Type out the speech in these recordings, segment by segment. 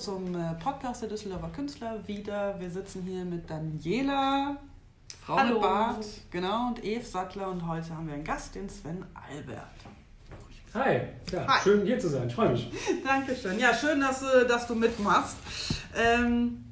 Zum äh, Podcast der Düsseldorfer Künstler wieder. Wir sitzen hier mit Daniela, Frau Hallo. mit Bart, genau, und Eve Sattler und heute haben wir einen Gast, den Sven Albert. Hi, ja, Hi. schön hier zu sein, ich freue mich. Dankeschön. Ja, schön, dass, äh, dass du mitmachst. Ähm,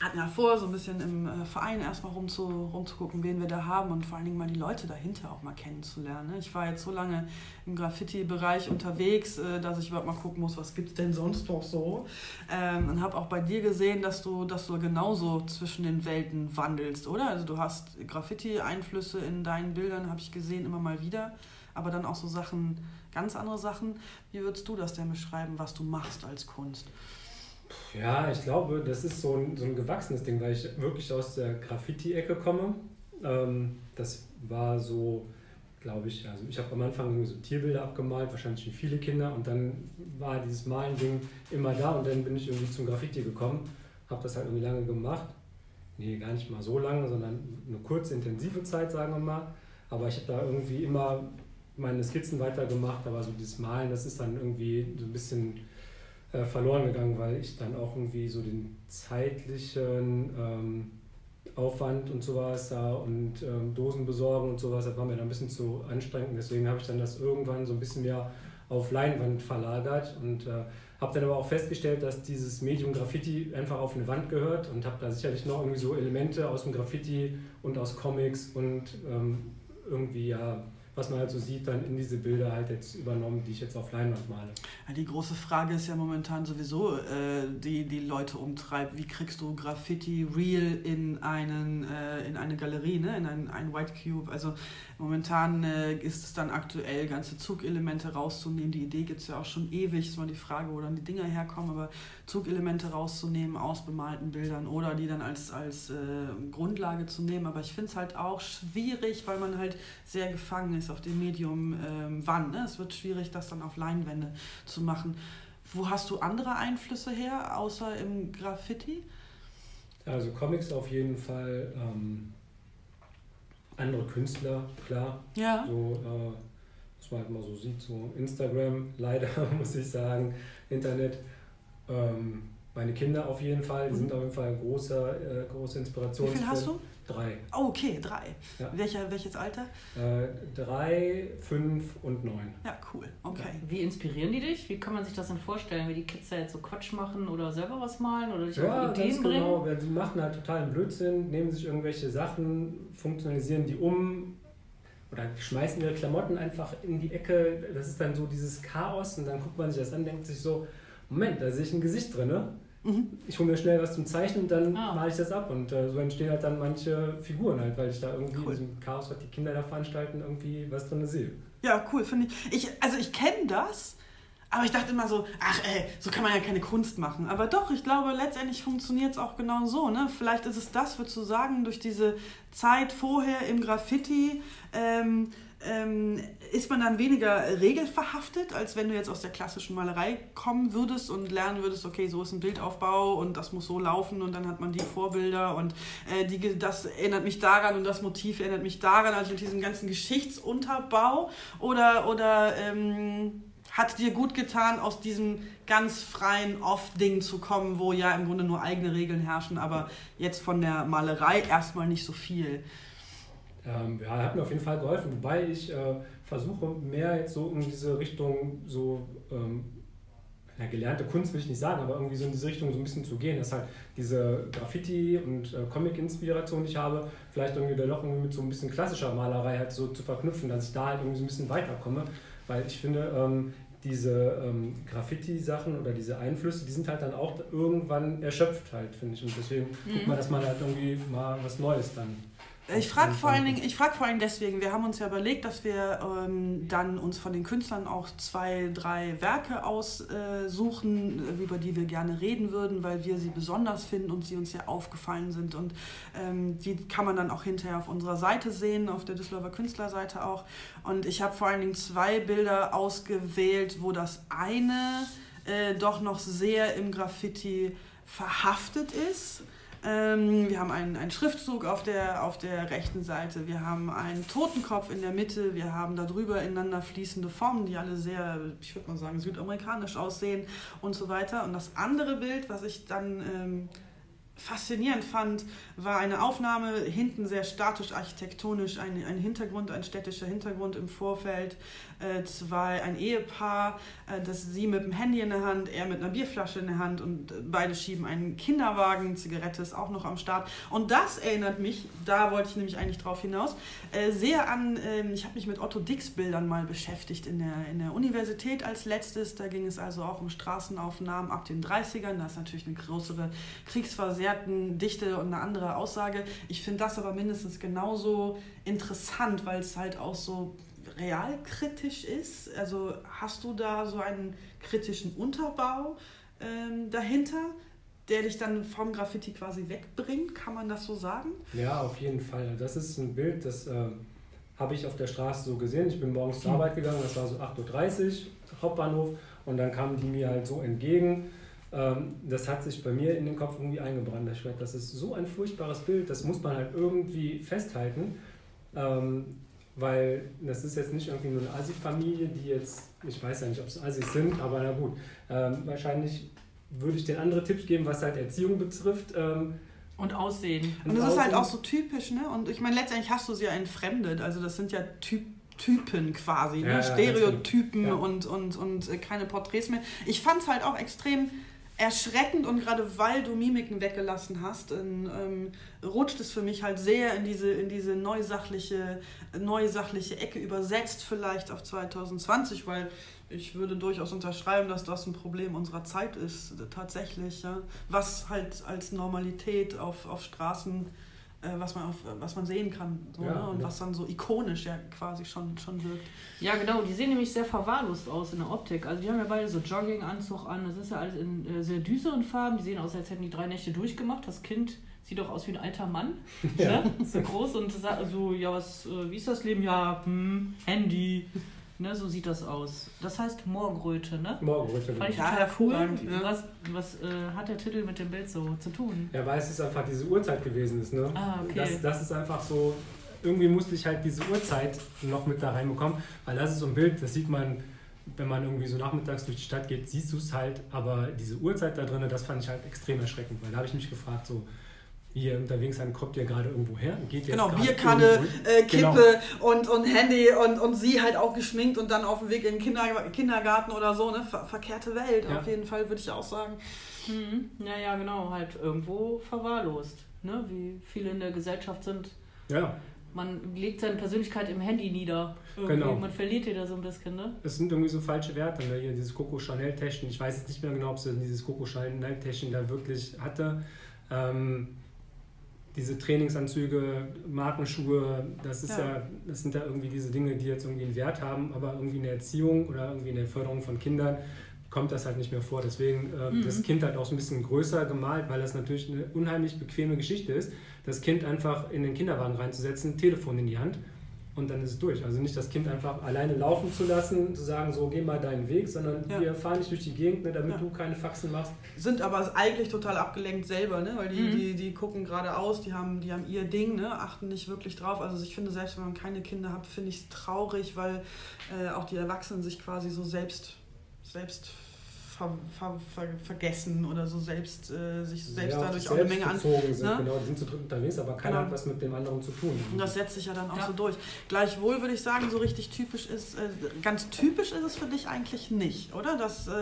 hatten ja vor, so ein bisschen im äh, Verein erstmal rumzu, rumzugucken, wen wir da haben und vor allen Dingen mal die Leute dahinter auch mal kennenzulernen. ne? Ich war jetzt so lange im Graffiti-Bereich unterwegs, äh, dass ich überhaupt mal gucken muss, was gibt es denn sonst noch so. Ähm, und habe auch bei dir gesehen, dass du, dass du genauso zwischen den Welten wandelst, oder? Also du hast Graffiti-Einflüsse in deinen Bildern, habe ich gesehen, immer mal wieder. Aber dann auch so Sachen, ganz andere Sachen. Wie würdest du das denn beschreiben, was du machst als Kunst? Ja, ich glaube, das ist so ein, so ein gewachsenes Ding, weil ich wirklich aus der Graffiti-Ecke komme. Ähm, das war so, glaube ich, also ich habe am Anfang so Tierbilder abgemalt, wahrscheinlich wie viele Kinder, und dann war dieses Malen-Ding immer da und dann bin ich irgendwie zum Graffiti gekommen, habe das halt irgendwie lange gemacht. Nee, gar nicht mal so lange, sondern eine kurze, intensive Zeit, sagen wir mal. Aber ich habe da irgendwie immer meine Skizzen weitergemacht, aber so dieses Malen, das ist dann irgendwie so ein bisschen äh, verloren gegangen, weil ich dann auch irgendwie so den zeitlichen ähm, Aufwand und sowas da und ähm, Dosen besorgen und sowas, das war mir dann ein bisschen zu anstrengend. Deswegen habe ich dann das irgendwann so ein bisschen mehr auf Leinwand verlagert und äh, habe dann aber auch festgestellt, dass dieses Medium Graffiti einfach auf eine Wand gehört und habe da sicherlich noch irgendwie so Elemente aus dem Graffiti und aus Comics und ähm, irgendwie ja, was man halt so sieht, dann in diese Bilder halt jetzt übernommen, die ich jetzt auf Leinwand male. Die große Frage ist ja momentan sowieso, äh, die die Leute umtreibt. Wie kriegst du Graffiti real in, einen, äh, in eine Galerie, ne? in einen, einen White Cube? Also momentan äh, ist es dann aktuell, ganze Zugelemente rauszunehmen. Die Idee gibt es ja auch schon ewig. Ist mal die Frage, wo dann die Dinger herkommen. Aber Zugelemente rauszunehmen aus bemalten Bildern oder die dann als, als äh, Grundlage zu nehmen. Aber ich finde es halt auch schwierig, weil man halt sehr gefangen ist auf dem Medium ähm, wann. Ne? Es wird schwierig, das dann auf Leinwände zu machen. Wo hast du andere Einflüsse her, außer im Graffiti? Also Comics auf jeden Fall, ähm, andere Künstler, klar. Ja. So, äh, was man halt mal so sieht, so Instagram, leider muss ich sagen, Internet. Ähm, meine Kinder auf jeden Fall, die Mhm. sind auf jeden Fall ein großer, äh, große Wie Inspiration. viel hast du? Drei. Oh, okay, drei. Ja. Welcher, welches Alter? Äh, drei, fünf und neun. Ja, cool. Okay. Wie inspirieren die dich? Wie kann man sich das denn vorstellen? Wie die Kids da jetzt so Quatsch machen oder selber was malen oder dich Ja, auf ganz Ideen bringen? genau. Ja, Die machen halt totalen Blödsinn, nehmen sich irgendwelche Sachen, funktionalisieren die um oder schmeißen ihre Klamotten einfach in die Ecke. Das ist dann so dieses Chaos und dann guckt man sich das an, denkt sich so, Moment, da sehe ich ein Gesicht drin. Ne? Mhm. Ich hole mir schnell was zum Zeichnen und dann Ah. male ich das ab. Und äh, so entstehen halt dann manche Figuren halt, weil ich da irgendwie Cool. in diesem Chaos, was die Kinder da veranstalten, irgendwie was drin sehe. Ja, cool, finde ich. ich. Also ich kenne das, aber ich dachte immer so, ach ey, so kann man ja keine Kunst machen. Aber doch, ich glaube, letztendlich funktioniert es auch genau so. Ne? Vielleicht ist es das, würdest du sagen, durch diese Zeit vorher im Graffiti ähm, ähm, ist man dann weniger regelverhaftet, als wenn du jetzt aus der klassischen Malerei kommen würdest und lernen würdest, okay, so ist ein Bildaufbau und das muss so laufen und dann hat man die Vorbilder und äh, die, das erinnert mich daran und das Motiv erinnert mich daran, also mit diesem ganzen Geschichtsunterbau oder, oder ähm, hat dir gut getan, aus diesem ganz freien Off-Ding zu kommen, wo ja im Grunde nur eigene Regeln herrschen, aber jetzt von der Malerei erstmal nicht so viel. Ähm, ja, hat mir auf jeden Fall geholfen, wobei ich äh, versuche mehr jetzt so in diese Richtung so ähm, na, gelernte Kunst will ich nicht sagen, aber irgendwie so in diese Richtung so ein bisschen zu gehen, dass halt diese Graffiti- und äh, Comic-Inspiration, die ich habe, vielleicht irgendwie dann noch irgendwie mit so ein bisschen klassischer Malerei halt so zu verknüpfen, dass ich da halt irgendwie so ein bisschen weiterkomme, weil ich finde, ähm, diese ähm, Graffiti-Sachen oder diese Einflüsse, die sind halt dann auch irgendwann erschöpft halt, finde ich. Und deswegen guckt man, dass man halt irgendwie mal was Neues dann Ich frage vor allen Dingen, ich frage vor allen Dingen deswegen, wir haben uns ja überlegt, dass wir ähm, dann uns von den Künstlern auch zwei, drei Werke aussuchen, äh, über die wir gerne reden würden, weil wir sie besonders finden und sie uns sehr aufgefallen sind. Und ähm, die kann man dann auch hinterher auf unserer Seite sehen, auf der Düsseldorfer Künstlerseite auch. Und ich habe vor allen Dingen zwei Bilder ausgewählt, wo das eine äh, doch noch sehr im Graffiti verhaftet ist. Ähm, wir haben einen, einen Schriftzug auf der, auf der rechten Seite. Wir haben einen Totenkopf in der Mitte. Wir haben darüber ineinander fließende Formen, die alle sehr, ich würde mal sagen, südamerikanisch aussehen und so weiter. Und das andere Bild, was ich dann ähm, faszinierend fand, war eine Aufnahme, hinten sehr statisch architektonisch, ein, ein Hintergrund, ein städtischer Hintergrund im Vorfeld, äh, zwei, ein Ehepaar, äh, das sie mit dem Handy in der Hand, er mit einer Bierflasche in der Hand und äh, beide schieben einen Kinderwagen, Zigarette ist auch noch am Start. Und das erinnert mich, da wollte ich nämlich eigentlich drauf hinaus, äh, sehr an, ähm, ich habe mich mit Otto Dix Bildern mal beschäftigt in der, in der Universität als letztes. Da ging es also auch um Straßenaufnahmen ab den 30ern. Da ist natürlich eine größere kriegsversehrten Dichte und eine andere Aussage. Ich finde das aber mindestens genauso interessant, weil es halt auch so realkritisch ist? Also hast du da so einen kritischen Unterbau ähm, dahinter, der dich dann vom Graffiti quasi wegbringt? Kann man das so sagen? Ja, auf jeden Fall. Das ist ein Bild, das äh, habe ich auf der Straße so gesehen. Ich bin morgens zur Arbeit gegangen, das war so 8.30 Uhr, Hauptbahnhof, und dann kamen die mir halt so entgegen. Ähm, das hat sich bei mir in den Kopf irgendwie eingebrannt. Ich dachte, das ist so ein furchtbares Bild, das muss man halt irgendwie festhalten. Weil das ist jetzt nicht irgendwie nur eine Asi-Familie, die jetzt, ich weiß ja nicht, ob es Assis sind, aber na gut, ähm, wahrscheinlich würde ich den andere Tipps geben, was halt Erziehung betrifft. Ähm, und Aussehen. Und das ist halt auch so typisch, ne? Und ich meine, letztendlich hast du sie ja entfremdet. Also das sind ja Typ, Typen quasi, ne? Ja, Stereotypen ja. und, und, und äh, keine Porträts mehr. Ich fand es halt auch extrem erschreckend und gerade weil du Mimiken weggelassen hast, in, ähm, rutscht es für mich halt sehr in diese, in diese neusachliche, neusachliche Ecke übersetzt vielleicht auf 2020, weil ich würde durchaus unterschreiben, dass das ein Problem unserer Zeit ist, tatsächlich. Ja? Was halt als Normalität auf, auf Straßen was, man auf, was man sehen kann so, ja, ne? und ja. was dann so ikonisch ja quasi schon, schon wirkt. Ja, genau, die sehen nämlich sehr verwahrlost aus in der Optik. Also die haben ja beide so Jogginganzug an, das ist ja alles in äh, sehr düsteren Farben, die sehen aus, als hätten die drei Nächte durchgemacht. Das Kind sieht doch aus wie ein alter Mann, ja. ne? so groß und so, ja, was, äh, wie ist das Leben? Ja, hm, Handy. Ne, so sieht das aus. Das heißt Moorgröte, ne? Moorgröte. Fand ich ja, total cool. Ja. Was, was äh, hat der Titel mit dem Bild so zu tun? Ja, weil es ist einfach diese Uhrzeit gewesen ist, ne? Ah, okay. Das, das ist einfach so, irgendwie musste ich halt diese Uhrzeit noch mit da reinbekommen, weil das ist so ein Bild, das sieht man, wenn man irgendwie so nachmittags durch die Stadt geht, siehst du es halt, aber diese Uhrzeit da drin, das fand ich halt extrem erschreckend, weil da habe ich mich gefragt, so, ihr unterwegs seid, kommt ihr gerade irgendwo her? Geht genau, Bierkanne, äh, Kippe genau. und, und Handy und, und sie halt auch geschminkt und dann auf dem Weg in den Kinder, Kindergarten oder so, ne? Ver verkehrte Welt ja. auf jeden Fall, würde ich auch sagen. Mhm. Ja, ja, genau, halt irgendwo verwahrlost, ne? wie viele in der Gesellschaft sind. Ja. Man legt seine Persönlichkeit im Handy nieder. Irgendwie. Genau. Man verliert die da so ein bisschen, ne? Es sind irgendwie so falsche Werte, ne? Hier dieses Coco Chanel-Täschchen. Ich weiß jetzt nicht mehr genau, ob sie dieses Coco Chanel-Täschchen da wirklich hatte. Ähm, diese Trainingsanzüge, Markenschuhe, das ist ja. ja. das sind ja irgendwie diese Dinge, die jetzt irgendwie einen Wert haben, aber irgendwie in der Erziehung oder irgendwie in der Förderung von Kindern kommt das halt nicht mehr vor. Deswegen äh, mhm. das Kind halt auch so ein bisschen größer gemalt, weil das natürlich eine unheimlich bequeme Geschichte ist, das Kind einfach in den Kinderwagen reinzusetzen, Telefon in die Hand und dann ist es durch. Also nicht das Kind einfach alleine laufen zu lassen, zu sagen, so geh mal deinen Weg, sondern ja. wir fahren nicht durch die Gegend, ne, damit ja. du keine Faxen machst. Sind aber eigentlich total abgelenkt selber, ne? weil die, mhm. die, die gucken geradeaus, die haben, die haben ihr Ding, ne? achten nicht wirklich drauf. Also ich finde, selbst wenn man keine Kinder hat, finde ich es traurig, weil äh, auch die Erwachsenen sich quasi so selbst, selbst ver, ver, ver, vergessen oder so selbst äh, sich selbst ja, dadurch auch eine Menge an. Sind, ne? Genau, die sind zu dritt unterwegs, aber keiner genau. hat was mit dem anderen zu tun. Und das setzt sich ja dann auch ja. so durch. Gleichwohl würde ich sagen, so richtig typisch ist, äh, ganz typisch ist es für dich eigentlich nicht, oder? Dass äh,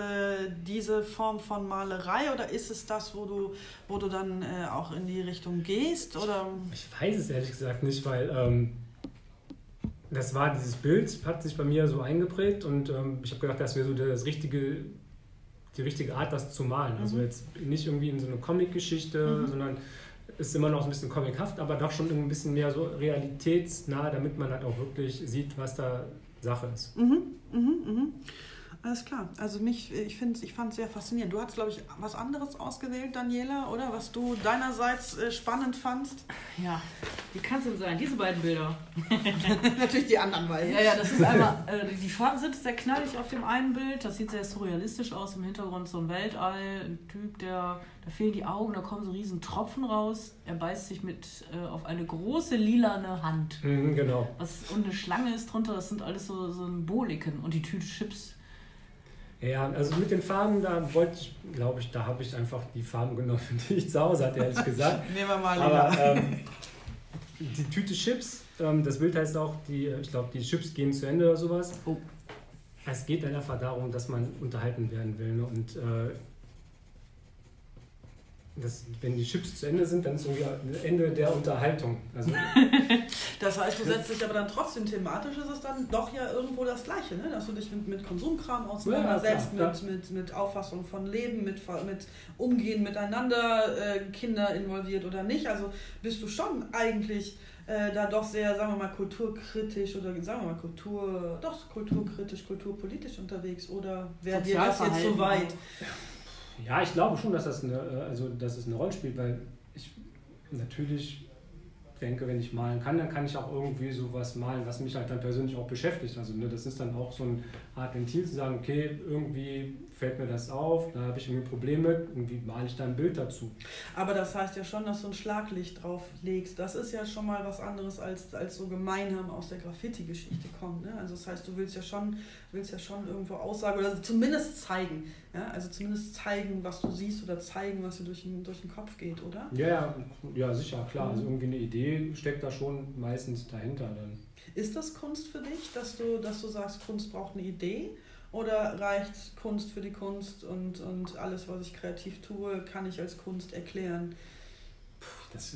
diese Form von Malerei oder ist es das, wo du, wo du dann äh, auch in die Richtung gehst? Oder? Ich, ich weiß es ehrlich gesagt nicht, weil. Ähm, das war dieses Bild, hat sich bei mir so eingeprägt und ähm, ich habe gedacht, das wäre so das richtige die richtige Art, das zu malen. Also mhm. Jetzt nicht irgendwie in so eine Comic-Geschichte, mhm. sondern ist immer noch ein bisschen comichaft, aber doch schon ein bisschen mehr so realitätsnah, damit man halt auch wirklich sieht, was da Sache ist. Mhm. Mhm. mhm. Alles klar. Also mich, ich finde, ich fand es sehr faszinierend. Du hast, glaube ich, was anderes ausgewählt, Daniela, oder? Was du deinerseits äh, spannend fandst? Ja, wie kann es denn sein? Diese beiden Bilder. Natürlich die anderen beiden. Ja, ja, das ist einmal, äh, die Farben sind sehr knallig auf dem einen Bild. Das sieht sehr surrealistisch aus. Im Hintergrund so ein Weltall, ein Typ, der, da fehlen die Augen, da kommen so riesen Tropfen raus. Er beißt sich mit äh, auf eine große lilane Hand. Mhm, genau. Was, und eine Schlange ist drunter, das sind alles so Symboliken. Und die Tüte Chips ja, also mit den Farben, da wollte ich, glaube ich, da habe ich einfach die Farben genommen, die ich zu Hause hatte, ehrlich gesagt. Nehmen wir mal Aber ähm, die Tüte Chips, ähm, das Bild heißt auch, die, ich glaube, die Chips gehen zu Ende oder sowas. Oh. Es geht dann einfach darum, dass man unterhalten werden will. Ne? Und äh, das, wenn die Chips zu Ende sind, dann ist irgendwie ein Ende der Unterhaltung. Also, das heißt, du setzt dich aber dann trotzdem thematisch, ist es dann doch ja irgendwo das Gleiche, ne? dass du dich mit, mit Konsumkram auseinandersetzt, ja, mit, mit, mit Auffassung von Leben, mit, mit Umgehen miteinander, äh, Kinder involviert oder nicht. Also bist du schon eigentlich äh, da doch sehr, sagen wir mal, kulturkritisch oder sagen wir mal, Kultur, doch kulturkritisch, kulturpolitisch unterwegs oder wäre dir das jetzt zu so weit? Ja. Ich glaube schon, dass das eine, äh, also, dass es eine Rolle spielt, weil ich natürlich denke, wenn ich malen kann, dann kann ich auch irgendwie sowas malen, was mich halt dann persönlich auch beschäftigt. Also ne, das ist dann auch so eine Art Ventil zu sagen, okay, irgendwie fällt mir das auf, da habe ich irgendwie Probleme, irgendwie male ich da ein Bild dazu. Aber das heißt ja schon, dass du ein Schlaglicht drauf legst. Das ist ja schon mal was anderes, als, als so gemeinhin aus der Graffiti-Geschichte kommt. Ne? Also das heißt, du willst ja schon, willst ja schon irgendwo aussagen oder zumindest zeigen. Ja? Also zumindest zeigen, was du siehst oder zeigen, was dir durch den, durch den Kopf geht, oder? Ja, ja, ja sicher, klar. Also mhm. Also irgendwie eine Idee steckt da schon meistens dahinter dann. Ist das Kunst für dich, dass du, dass du sagst, Kunst braucht eine Idee? Oder reicht Kunst für die Kunst und, und alles, was ich kreativ tue, kann ich als Kunst erklären? Das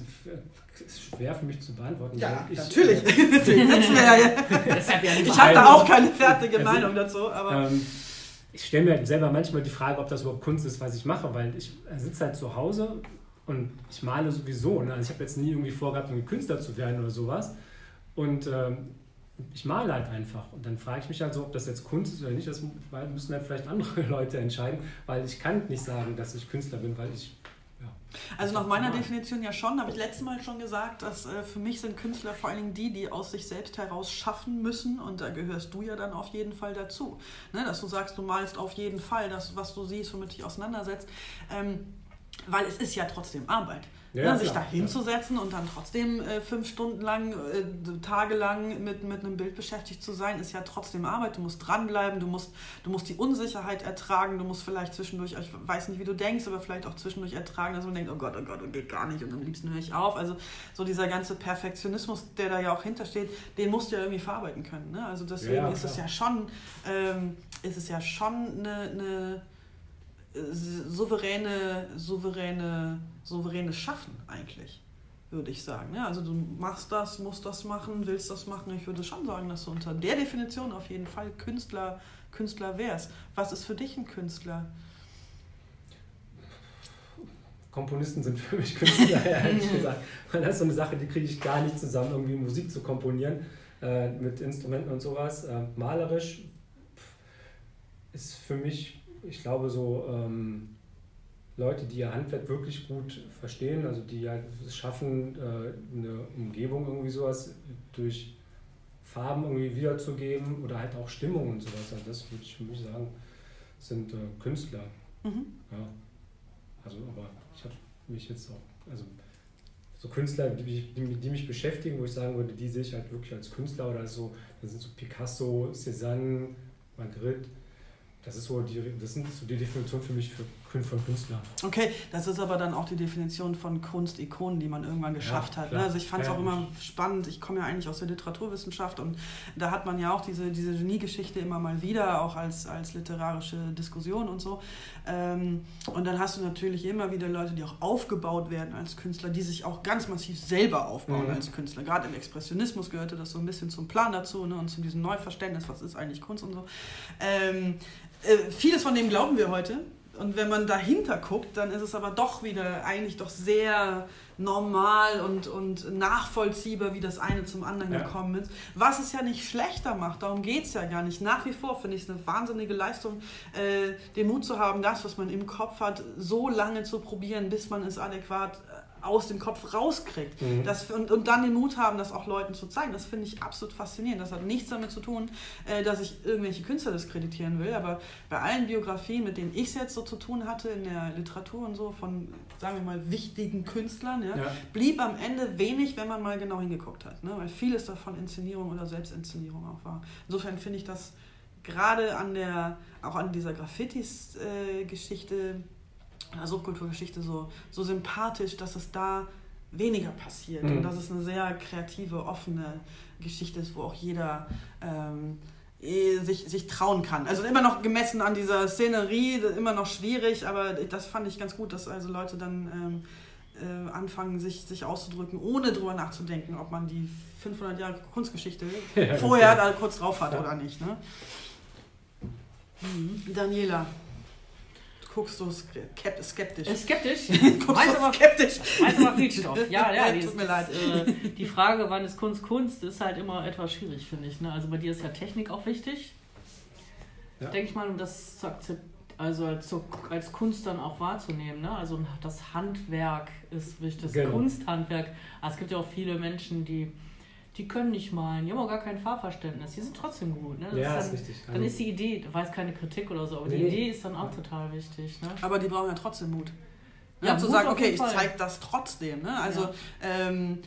ist schwer für mich zu beantworten. Ja, ich, natürlich. Deswegen sitzen wir ja hier. ich habe da auch keine fertige also, Meinung dazu. Aber ähm, ich stelle mir halt selber manchmal die Frage, ob das überhaupt Kunst ist, was ich mache, weil ich sitze halt zu Hause und ich male sowieso. Ne? Also ich habe jetzt nie irgendwie vorgehabt, irgendwie Künstler zu werden oder sowas. Und ähm, ich male halt einfach. Und dann frage ich mich halt so, ob das jetzt Kunst ist oder nicht. Das müssen halt vielleicht andere Leute entscheiden, weil ich kann nicht sagen, dass ich Künstler bin, weil ich ja, also nach meiner Definition ja schon, habe ich letztes Mal schon gesagt, dass äh, für mich sind Künstler vor allen Dingen die, die aus sich selbst heraus schaffen müssen und da gehörst du ja dann auf jeden Fall dazu. Ne? Dass du sagst, du malst auf jeden Fall das, was du siehst, womit du dich auseinandersetzt, ähm, weil es ist ja trotzdem Arbeit. Ja, ne, sich da hinzusetzen ja. und dann trotzdem äh, fünf Stunden lang, äh, tagelang mit, mit einem Bild beschäftigt zu sein, ist ja trotzdem Arbeit. Du musst dranbleiben, du musst, du musst die Unsicherheit ertragen, du musst vielleicht zwischendurch, ich weiß nicht, wie du denkst, aber vielleicht auch zwischendurch ertragen, dass man denkt, oh Gott, oh Gott, und geht gar nicht und am liebsten höre ich auf. Also so dieser ganze Perfektionismus, der da ja auch hintersteht, den musst du ja irgendwie verarbeiten können. Ne? Also deswegen ja, ist es ja schon, ähm, ist es ja schon eine, eine souveräne, souveräne, souveränes Schaffen eigentlich, würde ich sagen. Ja, also du machst das, musst das machen, willst das machen. Ich würde schon sagen, dass du unter der Definition auf jeden Fall Künstler, Künstler wärst. Was ist für dich ein Künstler? Komponisten sind für mich Künstler, ehrlich gesagt. Weil das ist so eine Sache, die kriege ich gar nicht zusammen, irgendwie Musik zu komponieren äh, mit Instrumenten und sowas. Äh, malerisch ist für mich ich glaube, so ähm, Leute, die ihr Handwerk wirklich gut verstehen, also die halt es schaffen, äh, eine Umgebung irgendwie sowas durch Farben irgendwie wiederzugeben oder halt auch Stimmung und sowas. Also das würde ich für mich sagen, sind äh, Künstler. Mhm. Ja. Also, aber ich habe mich jetzt auch, also so Künstler, die, die, die, mich beschäftigen, wo ich sagen würde, die sehe ich halt wirklich als Künstler oder so, das sind so Picasso, Cézanne, Magritte, das ist so die, das sind so die Definition für mich für von Künstlern. Okay, das ist aber dann auch die Definition von Kunstikonen, die man irgendwann geschafft ja, hat. Ne? Also ich fand es auch immer spannend. Ich komme ja eigentlich aus der Literaturwissenschaft und da hat man ja auch diese, diese Geniegeschichte immer mal wieder, auch als, als literarische Diskussion und so. Ähm, und dann hast du natürlich immer wieder Leute, die auch aufgebaut werden als Künstler, die sich auch ganz massiv selber aufbauen mhm. als Künstler. Gerade im Expressionismus gehörte das so ein bisschen zum Plan dazu ne? und zu diesem Neuverständnis, was ist eigentlich Kunst und so. Ähm, äh, vieles von dem glauben wir heute und wenn man dahinter guckt, dann ist es aber doch wieder eigentlich doch sehr normal und, und nachvollziehbar, wie das eine zum anderen Ja. gekommen ist. Was es ja nicht schlechter macht, darum geht es ja gar nicht. Nach wie vor finde ich es eine wahnsinnige Leistung, äh, den Mut zu haben, das, was man im Kopf hat, so lange zu probieren, bis man es adäquat äh, aus dem Kopf rauskriegt. Mhm. Das, und, und dann den Mut haben, das auch Leuten zu zeigen. Das finde ich absolut faszinierend. Das hat nichts damit zu tun, äh, dass ich irgendwelche Künstler diskreditieren will, aber bei allen Biografien, mit denen ich es jetzt so zu tun hatte in der Literatur und so, von, sagen wir mal, wichtigen Künstlern, ja, Ja. blieb am Ende wenig, wenn man mal genau hingeguckt hat. Ne? Weil vieles davon Inszenierung oder Selbstinszenierung auch war. Insofern finde ich das gerade an der, auch an dieser Graffitis-Geschichte, oder Subkulturgeschichte so, so sympathisch, dass es da weniger passiert Mhm. und dass es eine sehr kreative, offene Geschichte ist, wo auch jeder ähm, eh sich, sich trauen kann. Also immer noch gemessen an dieser Szenerie, immer noch schwierig, aber das fand ich ganz gut, dass also Leute dann ähm, äh, anfangen, sich, sich auszudrücken, ohne drüber nachzudenken, ob man die 500 Jahre Kunstgeschichte Ja, vorher da kurz drauf hat Ja. oder nicht. Ne? Mhm. Daniela, guckst so skep- skeptisch. Äh, skeptisch. guckst Weiß so aber, skeptisch. weiß aber viel Stoff. Ja, ja, Ja, die, tut mir leid. Äh, die Frage, wann ist Kunst Kunst, ist halt immer etwas schwierig, finde ich. Ne? Also bei dir ist ja Technik auch wichtig. Ja. Denke ich mal, um das zu akzeptieren. Also als, so- als Kunst dann auch wahrzunehmen. Ne? Also das Handwerk ist wichtig, das Genau. Kunsthandwerk. Aber es gibt ja auch viele Menschen, die, die können nicht malen, die haben auch gar kein Fahrverständnis, die sind trotzdem gut. Ne? Das Ja, ist ist dann, richtig. dann Also- ist die Idee, da war jetzt keine Kritik oder so, aber die Nee, nee. Idee ist dann auch total wichtig. Ne? Aber die brauchen ja trotzdem Mut. Ja, Ja, zu Mut sagen, okay, ich zeige das trotzdem. Ne? Also ähm, äh,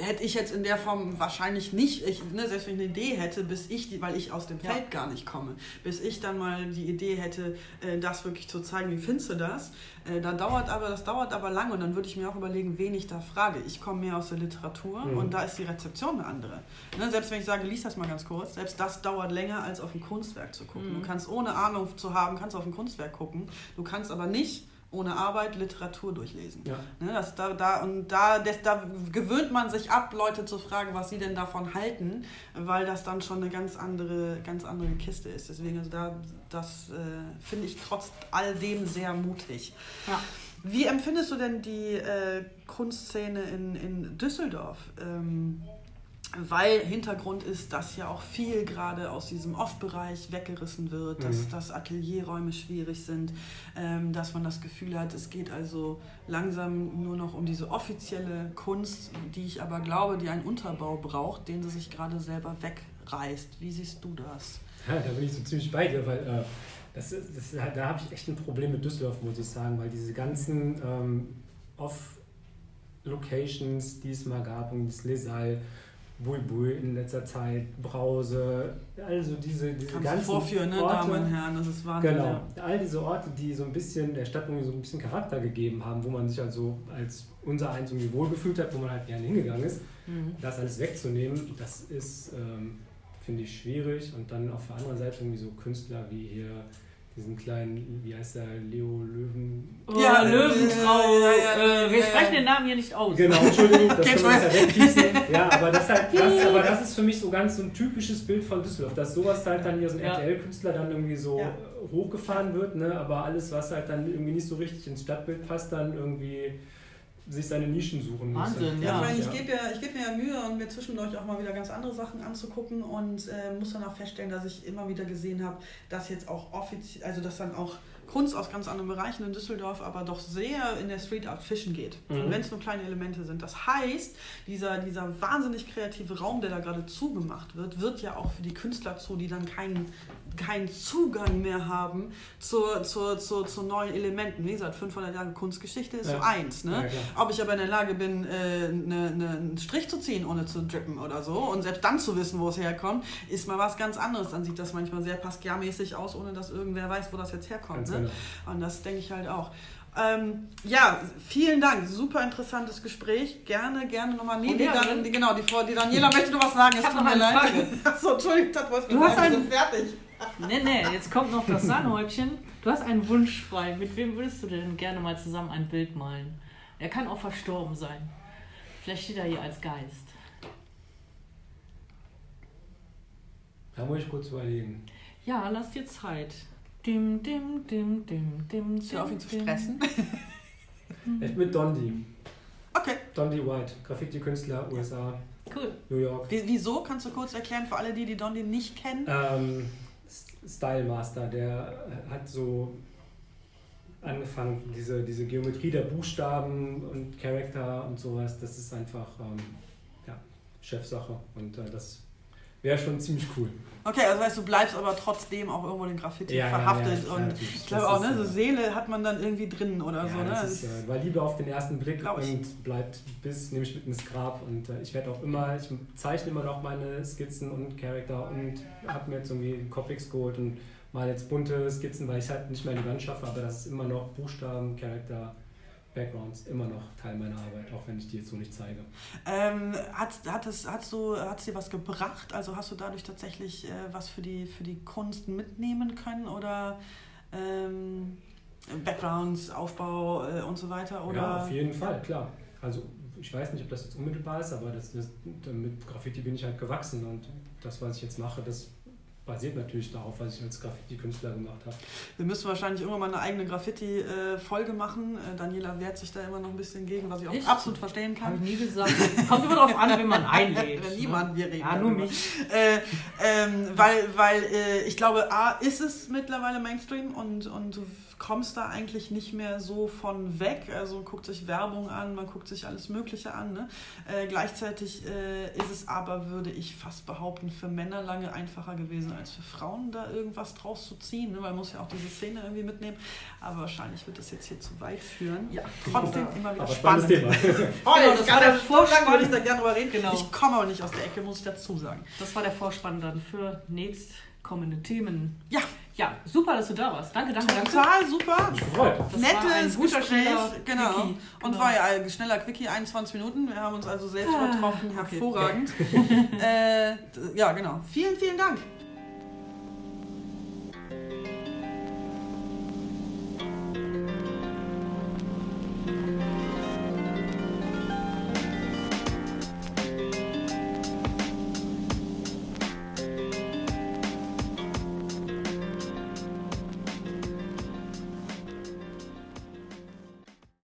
hätte ich jetzt in der Form wahrscheinlich nicht, ich, ne, selbst wenn ich eine Idee hätte, bis ich, die, weil ich aus dem Ja. Feld gar nicht komme, bis ich dann mal die Idee hätte, äh, das wirklich zu zeigen, wie findest du das? Äh, da dauert aber, das dauert aber lange und dann würde ich mir auch überlegen, wen ich da frage. Ich komme mehr aus der Literatur Mhm. und da ist die Rezeption eine andere. Ne? Selbst wenn ich sage, lies das mal ganz kurz, selbst das dauert länger, als auf ein Kunstwerk zu gucken. Mhm. Du kannst ohne Ahnung zu haben, kannst auf ein Kunstwerk gucken, du kannst aber nicht ohne Arbeit Literatur durchlesen. Ja. Ne, das, da, da, und da, das, da gewöhnt man sich ab, Leute zu fragen, was sie denn davon halten, weil das dann schon eine ganz andere, ganz andere Kiste ist. Deswegen, also da, das äh, finde ich trotz all dem sehr mutig. Ja. Wie empfindest du denn die äh, Kunstszene in, in Düsseldorf? Ähm, weil Hintergrund ist, dass ja auch viel gerade aus diesem Off-Bereich weggerissen wird, dass, Mhm. dass Atelierräume schwierig sind, ähm, dass man das Gefühl hat, es geht also langsam nur noch um diese offizielle Kunst, die ich aber glaube, die einen Unterbau braucht, den sie sich gerade selber wegreißt. Wie siehst du das? Ja, da bin ich so ziemlich bei dir, weil äh, das ist, das da habe ich echt ein Problem mit Düsseldorf, muss ich sagen, weil diese ganzen ähm, Off-Locations, die es mal gab, und das Lesal, Bui Bui in letzter Zeit, Brause, also diese, diese Kannst ganzen vorführen, ne, Orte, Damen und Herren, das ist Wahnsinn. Genau, all diese Orte, die so ein bisschen der Stadt irgendwie so ein bisschen Charakter gegeben haben, wo man sich also als unser eins irgendwie wohlgefühlt hat, wo man halt gerne hingegangen ist, Mhm. das alles wegzunehmen, das ist, ähm, finde ich, schwierig. Und dann auf der anderen Seite irgendwie so Künstler wie hier diesen kleinen, wie heißt der, Leo Löwen. Oh, Ja, Löwentrau. ja, äh, wir sprechen den Namen hier nicht aus. Genau, Entschuldigung, das Geht können wir schon. ja. Ja, aber das, halt, das, aber das ist für mich so ganz so ein typisches Bild von Düsseldorf, dass sowas halt dann hier so ein Ja. RTL-Künstler dann irgendwie so Ja. äh, hochgefahren wird, ne? aber alles, was halt dann irgendwie nicht so richtig ins Stadtbild passt, dann irgendwie sich seine Nischen suchen muss. Wahnsinn, Ja, Ja, vor allem, ich gebe ja, geb mir ja Mühe und mir zwischendurch auch mal wieder ganz andere Sachen anzugucken und äh, muss dann auch feststellen, dass ich immer wieder gesehen habe, dass jetzt auch offiziell, also dass dann auch Kunst aus ganz anderen Bereichen in Düsseldorf aber doch sehr in der Street Art fischen geht. Mhm. Wenn es nur kleine Elemente sind. Das heißt, dieser, dieser wahnsinnig kreative Raum, der da gerade zugemacht wird, wird ja auch für die Künstler zu, die dann keinen keinen Zugang mehr haben zur, zur, zur, zu neuen Elementen. Wie gesagt, 500 Jahre Kunstgeschichte ist so Ja. eins. Ne? Ja. Ob ich aber in der Lage bin, äh, ne, ne, einen Strich zu ziehen, ohne zu drippen oder so und selbst dann zu wissen, wo es herkommt, ist mal was ganz anderes. Dann sieht das manchmal sehr Pascal-mäßig aus, ohne dass irgendwer weiß, wo das jetzt herkommt. Ne? Genau. Und das denke ich halt auch. Ähm, ja, vielen Dank. Super interessantes Gespräch. Gerne, gerne nochmal. Nee, Und die, ja, Dan, ne? die, genau, die, die Daniela möchte noch was sagen. Es tut noch mir eine leid. Frage. Achso, Entschuldigung, das wolltest du hast ein- sind fertig. Nee, nee, jetzt kommt noch das Sahnehäubchen. Du hast einen Wunsch frei. Mit wem würdest du denn gerne mal zusammen ein Bild malen? Er kann auch verstorben sein. Vielleicht steht er hier als Geist. Da muss ich kurz überlegen. Ja, lass dir Zeit. Dim, dim, dim, dim, dim, Ist ja auf ihn zu dim, stressen. Ich mit Dondi. Okay. Dondi White, Graffiti-Künstler, USA, Cool. New York. Wie- Wieso? Kannst du kurz erklären für alle, die die Dondi nicht kennen? Ähm, Style Master, der hat so angefangen, diese, diese Geometrie der Buchstaben und Charakter und sowas, das ist einfach ähm, ja, Chefsache und äh, das wäre schon ziemlich cool. Okay, also heißt, du bleibst aber trotzdem auch irgendwo in Graffiti Ja, ja, verhaftet. ja, und natürlich. ich glaube auch, ne, so äh, Seele hat man dann irgendwie drin oder so. ja, Ne? das ist, äh, war Liebe auf den ersten Blick und bleibt bis, nehme ich mit ins Grab und äh, ich werde auch immer, ich zeichne immer noch meine Skizzen und Charakter und habe mir jetzt irgendwie Copics geholt und mal jetzt bunte Skizzen, weil ich halt nicht mehr in die Wand schaffe, aber das ist immer noch Buchstaben, Charakter, Backgrounds, immer noch Teil meiner Arbeit, auch wenn ich die jetzt so nicht zeige. Ähm, hat, hat es, hast du, hat's dir was gebracht? Also hast du dadurch tatsächlich äh, was für die, für die Kunst mitnehmen können oder ähm, Backgrounds, Aufbau äh, und so weiter? Oder? Ja, auf jeden Fall, klar. Also ich weiß nicht, ob das jetzt unmittelbar ist, aber das, das, mit Graffiti bin ich halt gewachsen und das, was ich jetzt mache, das basiert natürlich darauf, was ich als Graffiti-Künstler gemacht habe. Wir müssen wahrscheinlich irgendwann mal eine eigene Graffiti-Folge machen. Äh, Daniela wehrt sich da immer noch ein bisschen gegen, was ich auch Ich? absolut verstehen Habe ich kann. nie gesagt. Kommt immer drauf an, wenn man einlädt. Wenn ne? niemand, wir reden Ja, nur darüber. mich. Äh, ähm, weil weil äh, ich glaube, A, ist es mittlerweile Mainstream und, und kommst da eigentlich nicht mehr so von weg. Also guckt sich Werbung an, man guckt sich alles Mögliche an. Ne? Äh, gleichzeitig äh, ist es aber, würde ich fast behaupten, für Männer lange einfacher gewesen als für Frauen, da irgendwas draus zu ziehen. Ne? Weil man muss ja auch diese Szene irgendwie mitnehmen. Aber wahrscheinlich wird das jetzt hier zu weit führen. Ja. Trotzdem immer wieder Aber spannend. Thema. Oh, Genau, das war der ja Vorspann. würde ich da gerne drüber reden. Genau. Ich komme aber nicht aus der Ecke, muss ich dazu sagen. Das war der Vorspann dann für nächstkommende Themen. Ja. Ja, super, dass du da warst. Danke, danke, danke. Total super. Mich. Das war ein Nettes guter, Gespräch, schneller genau. Quickie. Und Genau. war ja ein schneller Quickie, 21 Minuten. Wir haben uns also selbst Ah, übertroffen, okay. hervorragend. äh, d- ja, genau. Vielen, vielen Dank.